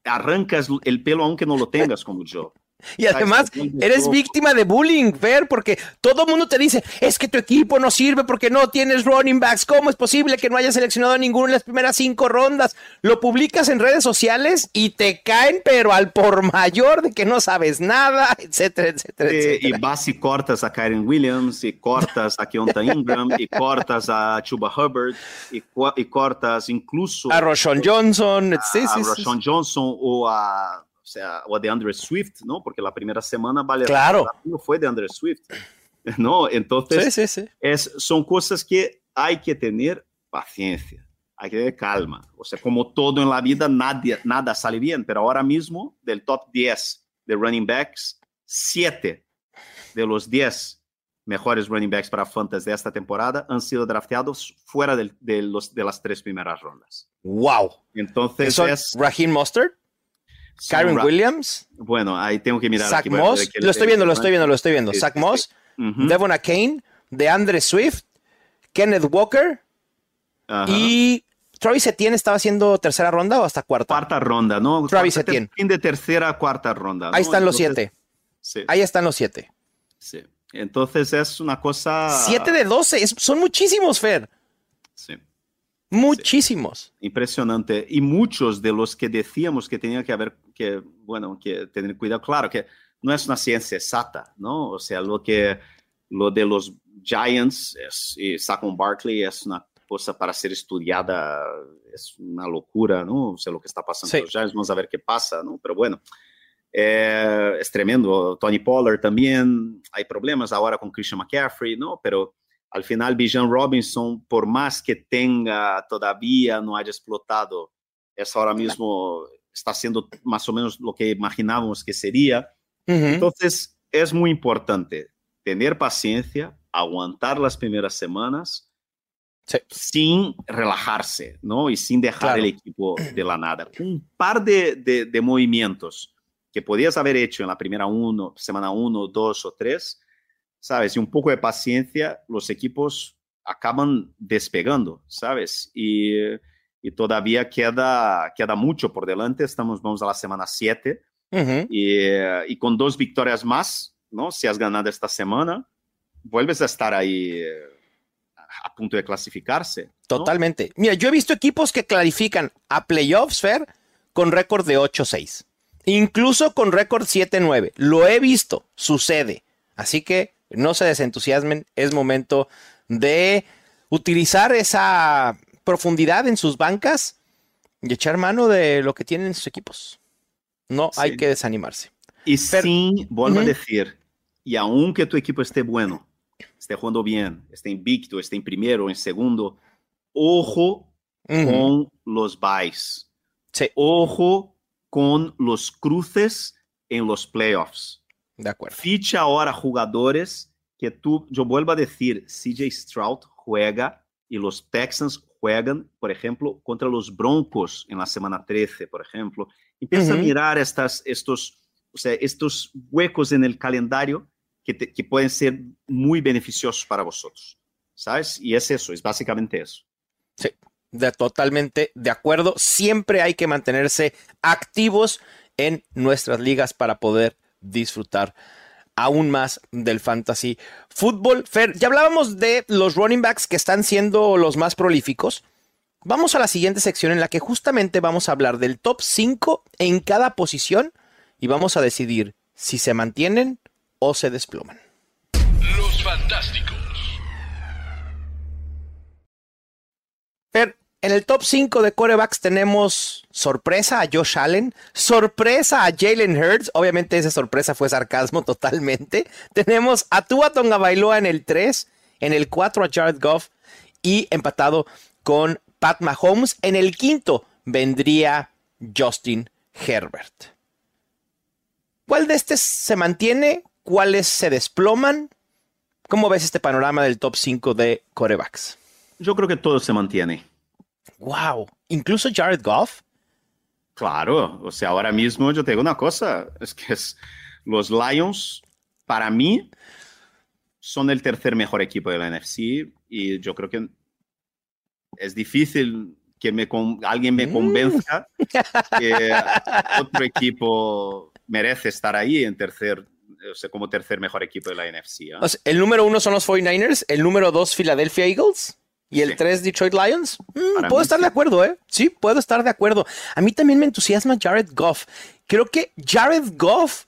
arrancas el pelo aunque no lo tengas como yo. Y además, eres víctima de bullying, Fer, porque todo el mundo te dice, es que tu equipo no sirve porque no tienes running backs. ¿Cómo es posible que no hayas seleccionado a ninguno en las primeras cinco rondas? Lo publicas en redes sociales y te caen, pero al por mayor de que no sabes nada, etcétera, etcétera, Eh, y etcétera. vas y cortas a Kyren Williams, y cortas a Keonta Ingram, y cortas a Chuba Hubbard, y, co- y cortas incluso A Roshan Johnson, sí, a sí, sí. Rashawn Johnson o a, o sea, o a DeAndre Swift, ¿no? Porque la primera semana vale Claro. no fue DeAndre Swift, ¿no? Entonces, Sí, sí, sí. es, son cosas que hay que tener paciencia, hay que tener calma. O sea, como todo en la vida, nadie, nada sale bien, pero ahora mismo, del top 10 de running backs, 7 de los 10 mejores running backs para Fantasy de esta temporada han sido drafteados fuera de, los, de las tres primeras rondas. Wow. Entonces, Son es... Raheem Mostert, son Kyron Williams, Bueno, ahí tengo que mirar. Zach aquí, Moss. Lo estoy viendo, lo estoy viendo, lo estoy viendo. Zach Moss, sí. Ujú. Devon Kane, DeAndre Swift, Kenneth Walker y Travis Etienne estaba haciendo tercera ronda o hasta cuarta. cuarta ronda, ¿no? Travis Etienne. Fin de tercera, cuarta ronda. Ahí ¿no? están los Entonces, siete. Sí, Ahí están los siete. sí. Entonces es una cosa. Siete de doce. son muchísimos, Fer. Sí, Muchísimos. impresionante. Y muchos de los que decíamos que tenía que haber, que, bueno, que tener cuidado. Claro que no es una ciencia exacta, ¿no? O sea, lo que lo de los Giants es, y Saquon Barkley es una cosa para ser estudiada, es una locura, ¿no? O sea, lo que está pasando Sí. con los Giants, vamos a ver qué pasa, ¿no? Pero bueno, eh, es tremendo. Tony Pollard también, hay problemas ahora con Christian McCaffrey, ¿no? Pero al final, Bijan Robinson, por más que tenga, todavía no haya explotado, es ahora mismo, está haciendo más o menos lo que imaginábamos que sería. Entonces, es muy importante tener paciencia, aguantar las primeras semanas Sí. sin relajarse, ¿no? Y sin dejar Claro. el equipo de la nada. Un par de, de- de movimientos que podías haber hecho en la primera uno, semana uno, dos o tres, ¿sabes? Y un poco de paciencia, los equipos acaban despegando, ¿sabes? Y, y todavía queda, queda mucho por delante. Estamos, vamos a la semana 7 Ujú. y, eh, y con dos victorias más, ¿no? Si has ganado esta semana, vuelves a estar ahí eh, a punto de clasificarse. ¿no? Totalmente. Mira, yo he visto equipos que clarifican a playoffs, Fer, con récord de 8-6. Incluso con récord 7-9. Lo he visto, sucede. Así que no se desentusiasmen, es momento de utilizar esa profundidad en sus bancas y echar mano de lo que tienen en sus equipos. No hay Sí. que desanimarse. Y Pero- sin, vuelvo a decir, y aunque tu equipo esté bueno, esté jugando bien, esté invicto, esté en primero, en segundo, ojo con los buys. Sí, Ojo con los cruces en los playoffs. De acuerdo. Ficha ahora jugadores que tú, yo vuelvo a decir, CJ Stroud juega y los Texans juegan, por ejemplo, contra los Broncos en la semana 13, por ejemplo. Empieza a mirar estas, estos, o sea, estos huecos en el calendario que, te- que pueden ser muy beneficiosos para vosotros, ¿sabes? Y es eso, es básicamente eso. De, totalmente de acuerdo. Siempre hay que mantenerse activos en nuestras ligas para poder disfrutar aún más del fantasy fútbol. Fer, ya hablábamos de los running backs que están siendo los más prolíficos. Vamos a la siguiente sección en la que justamente vamos a hablar del top 5 en cada posición y vamos a decidir si se mantienen o se desploman. Los Fantásticos. Fer, en el top 5 de corebacks tenemos sorpresa a Josh Allen, sorpresa a Jalen Hurts, obviamente esa sorpresa fue sarcasmo totalmente. Tenemos a Tua Tonga Bailoa en el 3, en el 4 a Jared Goff y empatado con Pat Mahomes. En el quinto vendría Justin Herbert. ¿Cuál de estos se mantiene? ¿Cuáles se desploman? ¿Cómo ves este panorama del top 5 de corebacks? Yo creo que todo se mantiene. Wow, incluso Jared Goff. Claro, o sea, ahora mismo yo te digo una cosa, es que es, los Lions, para mí, son el tercer mejor equipo de la NFC y yo creo que es difícil que me alguien me Mm. convenza que otro equipo merece estar ahí en tercer, o sea, como tercer mejor equipo de la NFC. O sea, el número uno son los 49ers, el número dos Philadelphia Eagles y el Sí. tres Detroit Lions. Mm, puedo estar sí. de acuerdo, ¿eh? Sí, puedo estar de acuerdo. A mí también me entusiasma Jared Goff. Creo que Jared Goff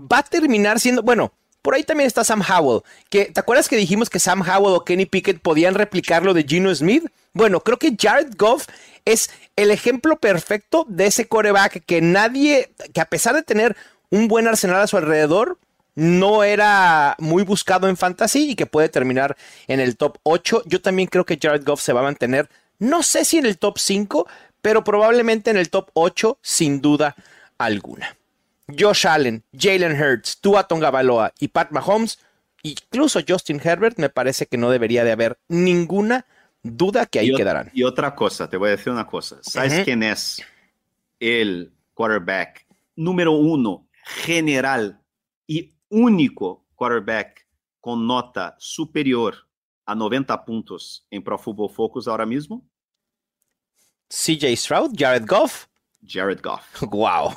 va a terminar siendo, bueno, por ahí también está Sam Howell, que ¿te acuerdas que dijimos que Sam Howell o Kenny Pickett podían replicar lo de Gino Smith? Bueno, creo que Jared Goff es el ejemplo perfecto de ese coreback que nadie, que a pesar de tener un buen arsenal a su alrededor, no era muy buscado en fantasy y que puede terminar en el top 8. Yo también creo que Jared Goff se va a mantener, no sé si en el top 5, pero probablemente en el top 8 sin duda alguna. Josh Allen, Jalen Hurts, Tua Tonga y Pat Mahomes, incluso Justin Herbert, me parece que no debería de haber ninguna duda que ahí y, quedarán. y otra cosa, te voy a decir una cosa. ¿Sabes quién es el quarterback número uno general y único quarterback con nota superior a 90 puntos en Pro Football Focus ahora mismo? CJ Stroud, Jared Goff, Jared Goff. wow.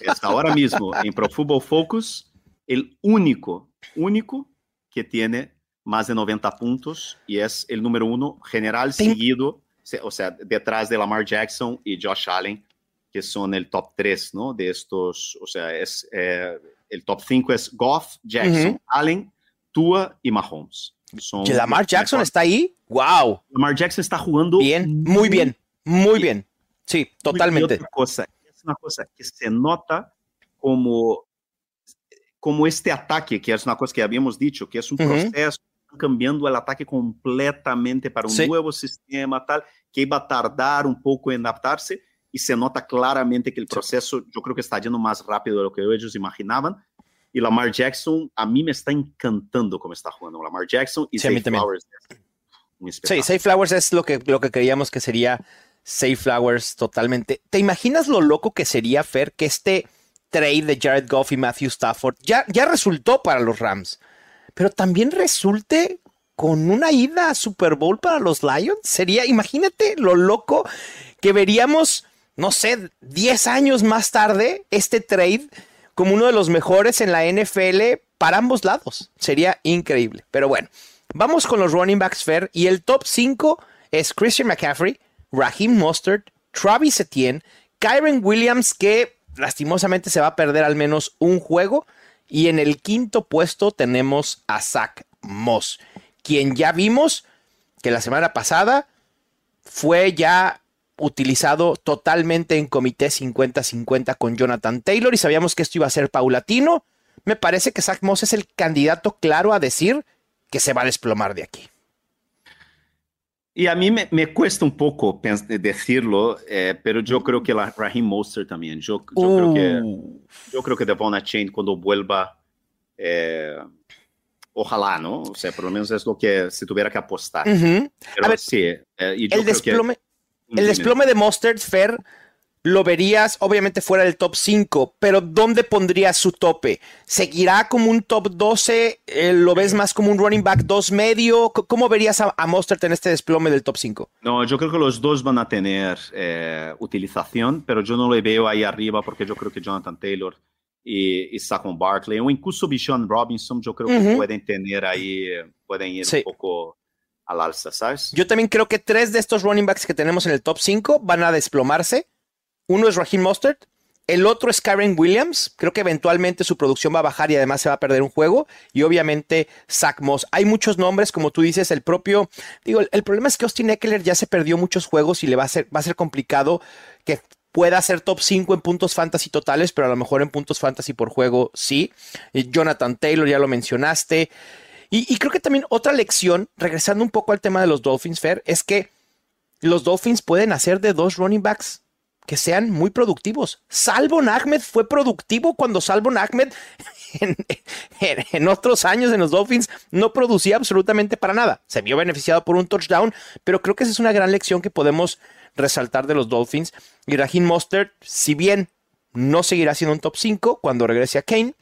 Es ahora mismo en Pro Football Focus el único, único que tiene más de 90 puntos y es el número uno general Ten- seguido, se- o sea, detrás de Lamar Jackson y Josh Allen, que son el top 3, ¿no? De estos, o sea, es, eh, el top 5 es Goff, Jackson, Allen, Tua y Mahomes. Son Lamar Jackson está ahí. Wow. Lamar Jackson está jugando bien, muy bien, muy bien. Sí, totalmente. Otra cosa, es una cosa que se nota como, como este ataque, que es una cosa que habíamos dicho, que es un proceso cambiando el ataque completamente para un nuevo sistema, tal, que iba a tardar un poco en adaptarse y se nota claramente que el proceso, yo creo que está yendo más rápido de lo que ellos imaginaban. Y Lamar Jackson, a mí me está encantando cómo está jugando Lamar Jackson y sí, Flowers. Sí, Safe Flowers es lo que, lo que creíamos que sería Safe Flowers totalmente. ¿Te imaginas lo loco que sería, Fer, que este trade de Jared Goff y Matthew Stafford ya, ya resultó para los Rams, pero también resulte con una ida a Super Bowl para los Lions? Sería, imagínate lo loco que veríamos no sé, 10 años más tarde, este trade como uno de los mejores en la NFL para ambos lados. Sería increíble. Pero bueno, vamos con los running backs fair y el top 5 es Christian McCaffrey, Raheem Mostert, Travis Etienne, Kyron Williams que lastimosamente se va a perder al menos un juego y en el quinto puesto tenemos a Zach Moss, quien ya vimos que la semana pasada fue ya utilizado totalmente en comité 50-50 con Jonathan Taylor y sabíamos que esto iba a ser paulatino. Me parece que Zach Moss es el candidato claro a decir que se va a desplomar de aquí. Y a mí me, cuesta un poco decirlo, eh, pero yo creo que la Raheem Monster también. Yo, creo que, uh. yo creo que Devon Chain cuando vuelva, eh, ojalá, ¿no? O sea, por lo menos es lo que se tuviera que apostar. Pero sí, eh, el desplome. El desplome de Mustard Fair lo verías obviamente fuera del top 5, pero ¿dónde pondrías su tope? ¿Seguirá como un top 12? Eh, ¿Lo ves más como un running back 2 medio? ¿Cómo verías a, a Mostert en este desplome del top 5? No, yo creo que los dos van a tener eh, utilización, pero yo no le veo ahí arriba porque yo creo que Jonathan Taylor y, y Saquon Barkley o incluso Bichon Robinson, yo creo que pueden tener ahí, pueden ir un poco al alza, ¿sabes? Yo también creo que tres de estos running backs que tenemos en el top 5 van a desplomarse. Uno es Raheem Mostert, el otro es Karen Williams. Creo que eventualmente su producción va a bajar y además se va a perder un juego. Y obviamente Zach Moss. Hay muchos nombres, como tú dices, el propio. Digo, el, problema es que Austin Eckler ya se perdió muchos juegos y le va a ser, va a ser complicado que pueda ser top 5 en puntos fantasy totales, pero a lo mejor en puntos fantasy por juego sí. Jonathan Taylor, ya lo mencionaste. Y, creo que también otra lección, regresando un poco al tema de los Dolphins, Fair, es que los Dolphins pueden hacer de dos running backs que sean muy productivos. Salvon Ahmed fue productivo cuando Salvon Ahmed en, otros años en los Dolphins no producía absolutamente para nada. Se vio beneficiado por un touchdown, pero creo que esa es una gran lección que podemos resaltar de los Dolphins. Y Raheem Mostert, si bien no seguirá siendo un top 5 cuando regrese a Kane,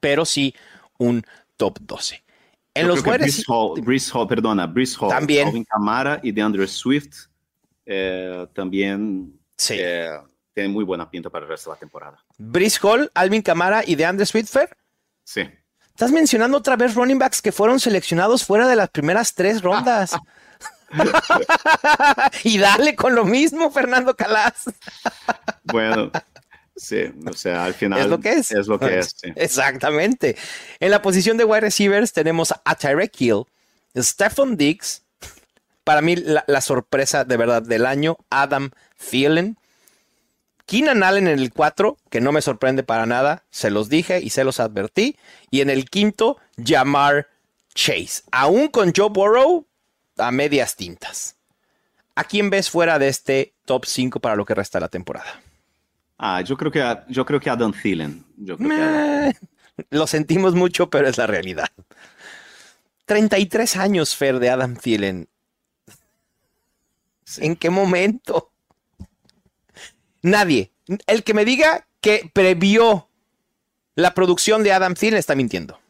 pero sí un top 12. En los jueves. Brice Hall, perdona, Brice Hall, también. Alvin Camara y DeAndre Swift eh, también sí. eh, tienen muy buena pinta para el resto de la temporada. Brice Hall, Alvin Camara y DeAndre Swift, Sí. Estás mencionando otra vez running backs que fueron seleccionados fuera de las primeras tres rondas. y dale con lo mismo, Fernando Calas. bueno, Sí, o sea, al final es lo que es. Es lo que es. Exactamente. En la posición de wide receivers tenemos a Tyreek Hill, Stephon Diggs, para mí la, sorpresa de verdad del año, Adam Thielen, Keenan Allen en el 4, que no me sorprende para nada, se los dije y se los advertí, y en el quinto, Jamar Chase, aún con Joe Burrow a medias tintas. ¿A quién ves fuera de este top 5 para lo que resta de la temporada? Ah, yo creo que, yo creo que Adam Thielen. Lo sentimos mucho, pero es la realidad. 33 años, Fer, de Adam Thielen. ¿En qué momento? Nadie. El que me diga que previó la producción de Adam Thielen está mintiendo.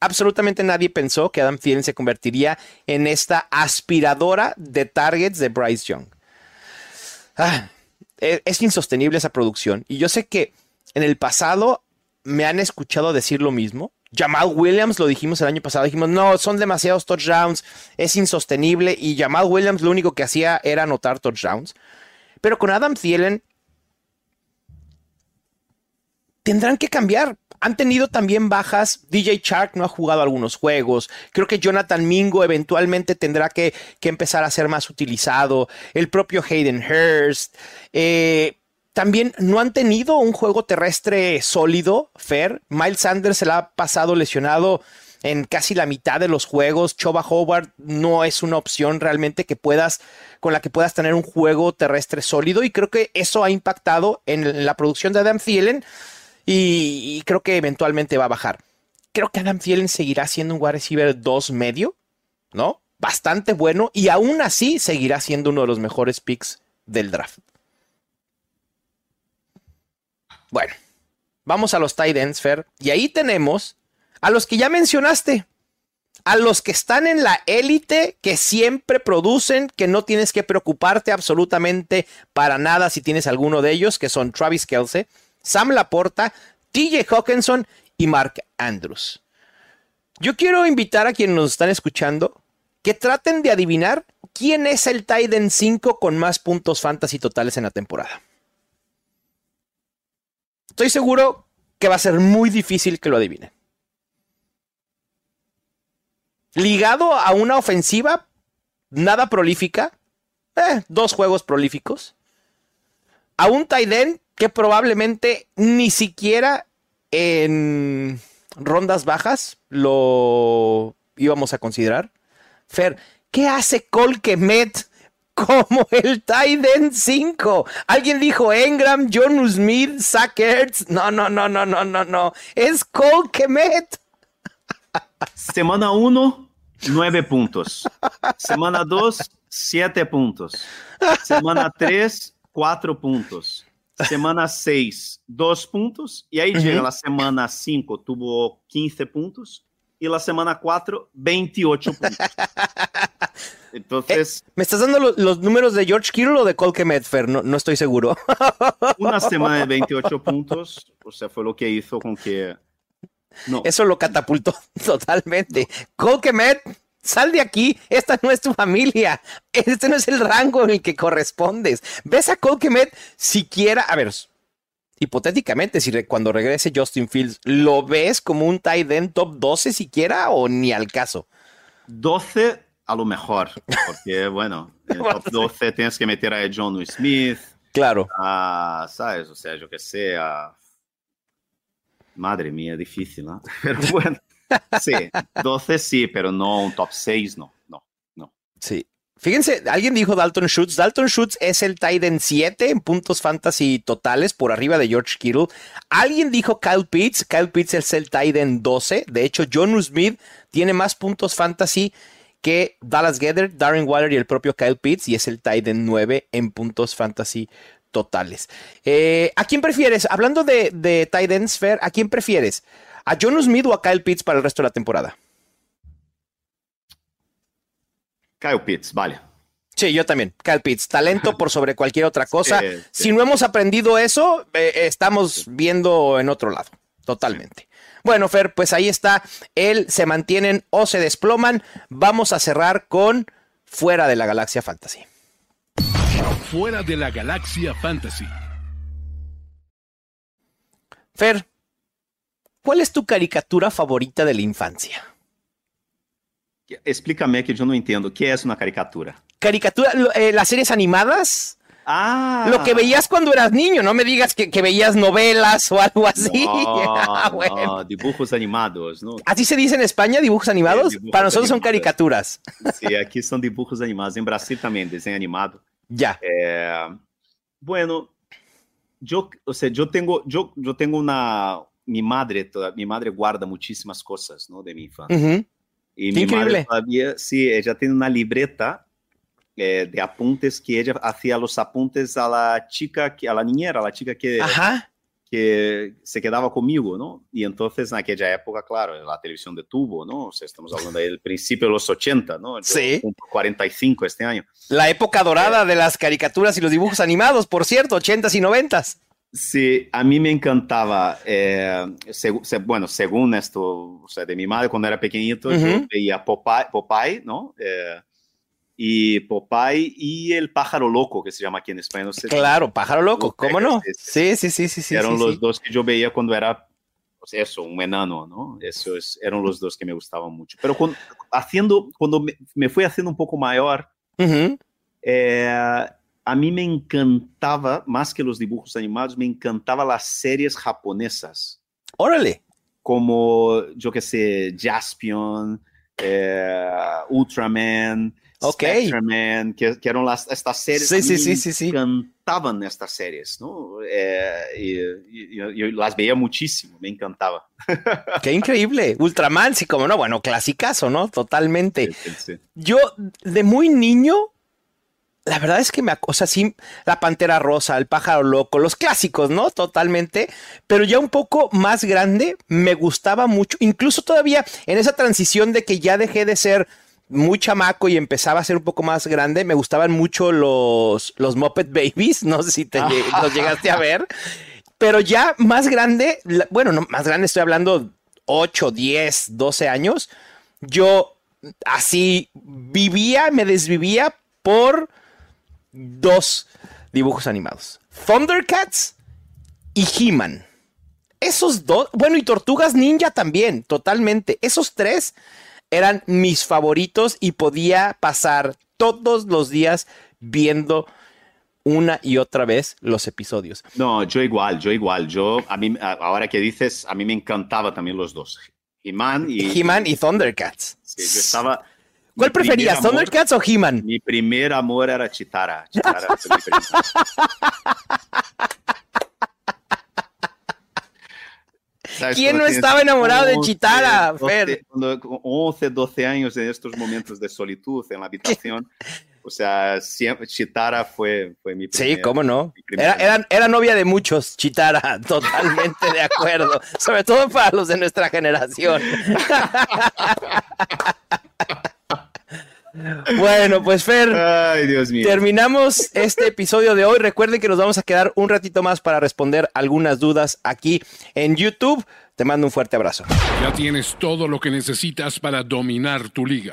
Absolutamente nadie pensó que Adam Thielen se convertiría en esta aspiradora de targets de Bryce Young. Ah, e, es, insostenible esa producción. Y yo sé que en el pasado me han escuchado decir lo mismo. Jamal Williams, lo dijimos el año pasado, dijimos, no, son demasiados touchdowns, es insostenible. Y Jamal Williams lo único que hacía era anotar touchdowns. Pero con Adam Thielen tendrán que cambiar han tenido también bajas. DJ Shark no ha jugado algunos juegos. Creo que Jonathan Mingo eventualmente tendrá que, empezar a ser más utilizado. El propio Hayden Hurst. Eh, también no han tenido un juego terrestre sólido, Fair. Miles Sanders se la ha pasado lesionado en casi la mitad de los juegos. Choba Howard no es una opción realmente que puedas, con la que puedas tener un juego terrestre sólido. Y creo que eso ha impactado en la producción de Adam Thielen. Y, creo que eventualmente va a bajar. Creo que Adam Thielen seguirá siendo un wide receiver 2 medio, ¿no? Bastante bueno. Y aún así seguirá siendo uno de los mejores picks del draft. Bueno, vamos a los tight ends, Fer. Y ahí tenemos a los que ya mencionaste, a los que están en la élite, que siempre producen, que no tienes que preocuparte absolutamente para nada si tienes alguno de ellos, que son Travis Kelsey, Sam Laporta, TJ Hawkinson y Mark Andrews. Yo quiero invitar a quienes nos están escuchando que traten de adivinar quién es el Titan 5 con más puntos fantasy totales en la temporada. Estoy seguro que va a ser muy difícil que lo adivinen ligado a una ofensiva nada prolífica, eh, dos juegos prolíficos, a un tight que probablemente ni siquiera en rondas bajas lo íbamos a considerar. Fer, ¿qué hace Colquemet como el tight 5? Alguien dijo Engram, John Smith, Zach No, no, no, no, no, no, no. Es Colquemet. Semana 1, 9 puntos. Semana 2, 7 puntos. Semana 3, 4 puntos. Semana 6, 2 puntos. Y ahí llega la semana 5, tuvo 15 puntos. Y la semana 4, 28 puntos. Entonces. Eh, ¿Me estás dando los, números de George Kittle o de Colque Medfer? No, no estoy seguro. una semana de 28 puntos, o sea, fue lo que hizo con que eso lo catapultó totalmente. Colquemet, sal de aquí, esta no es tu familia, este no es el rango en el que correspondes. ¿Ves a Colquemet siquiera, a ver, hipotéticamente, si cuando regrese Justin Fields, ¿lo ves como un tight end top 12 siquiera o ni al caso? 12 a lo mejor, porque bueno, en top 12 tienes que meter a John Smith. Claro. A, ¿sabes? O sea, yo que sé, a Madre mía, difícil, ¿no? Pero bueno, sí, 12 sí, pero no un top 6, no, no, no. Sí. Fíjense, alguien dijo Dalton Schutz. Dalton Schutz es el Titan 7 en puntos fantasy totales por arriba de George Kittle. Alguien dijo Kyle Pitts. Kyle Pitts es el Titan 12. De hecho, John Smith tiene más puntos fantasy que Dallas Gether, Darren Waller y el propio Kyle Pitts. Y es el Titan 9 en puntos fantasy totales. Eh, ¿A quién prefieres? Hablando de, de tight ¿a quién prefieres? ¿A John Smith o a Kyle Pitts para el resto de la temporada? Kyle Pitts, vale. Sí, yo también. Kyle Pitts, talento por sobre cualquier otra cosa. Si no hemos aprendido eso, eh, estamos viendo en otro lado, totalmente. Bueno, Fer, pues ahí está. Él se mantienen o se desploman. Vamos a cerrar con Fuera de la Galaxia Fantasy. Fuera de la galaxia fantasy. Fer, ¿cuál es tu caricatura favorita de la infancia? Explícame que yo no entiendo. ¿Qué es una caricatura? Caricatura, eh, las series animadas. Ah. Lo que veías cuando eras niño, no me digas que, veías novelas o algo así. Ah, dibujos animados, ¿no? ¿Así se dice en España, dibujos animados? Para nosotros son caricaturas. Sí, aquí son dibujos animados. En Brasil también, diseño animado. Ya. Eh, bueno, yo, o sea, yo tengo, yo, yo tengo una, mi madre, toda, mi madre guarda muchísimas cosas, ¿no? De mi infancia. Y mi madre todavía, sí, ella tiene una libreta eh, de apuntes que ella hacía los apuntes a la chica, que, a la niñera, a la chica que, Ajá que se quedaba conmigo, ¿no? Y entonces en aquella época, claro, la televisión de tubo, ¿no? O sea, estamos hablando del principio de los 80, ¿no? sí. 45 este año. La época dorada de las caricaturas y los dibujos animados, por cierto, 80s y 90s. Sí, a mí me encantaba, eh, bueno, según esto, o sea, de mi madre cuando era pequeñito, yo veía Popeye, Popeye ¿no? Eh, y Popeye y el pájaro loco, que se llama aquí en español. claro, pájaro loco, ¿cómo no? Sí, sí, sí, sí. Eran los dos que yo veía cuando era, o pues eso, un enano, ¿no? Eso es, eran los dos que me gustaban mucho. Pero cuando, haciendo, cuando me, me fui haciendo un poco mayor, eh, a mí me encantaba, más que los dibujos animados, me encantaba las series japonesas. Órale. Como, yo que sé, Jaspion, eh, Ultraman, okay. Spectreman, que, que, eran las, estas series. Sí, sí, sí, sí, sí. Me encantaban estas series, ¿no? Eh, y, y, yo las veía muchísimo, me encantaba. Qué increíble. Ultraman, sí, como no, bueno, clasicazo, ¿no? Totalmente. Sí, sí, sí. Yo, de muy niño, la verdad es que me, o sea, sí, la Pantera Rosa, el Pájaro Loco, los clásicos, ¿no? Totalmente, pero ya un poco más grande, me gustaba mucho, incluso todavía en esa transición de que ya dejé de ser muy chamaco y empezaba a ser un poco más grande, me gustaban mucho los, los Muppet Babies, no sé si te los llegaste a ver, pero ya más grande, bueno, no, más grande estoy hablando 8, 10, 12 años, yo así vivía, me desvivía por dos dibujos animados. Thundercats y He-Man. Esos dos, bueno, y Tortugas Ninja también, totalmente. Esos tres eran mis favoritos y podía pasar todos los días viendo una y otra vez los episodios. No, yo igual, yo igual. Yo, a mí, ahora que dices, a mí me encantaba también los dos. He-Man y... He-Man y Thundercats. Sí, yo estaba... ¿Cuál preferías, Thundercats o He-Man? Mi primer amor era Chitara. Chitara ¿Quién no estaba enamorado 11, de Chitara, 12, Fer? 11, 12 años en estos momentos de solitud en la habitación. O sea, siempre, Chitara fue, fue mi primer, Sí, cómo no. Era, era, era, novia de muchos, Chitara, totalmente de acuerdo. Sobre todo para los de nuestra generación. Bueno, pues Fer, Ay, Dios mío. terminamos este episodio de hoy. Recuerden que nos vamos a quedar un ratito más para responder algunas dudas aquí en YouTube. Te mando un fuerte abrazo. Ya tienes todo lo que necesitas para dominar tu liga.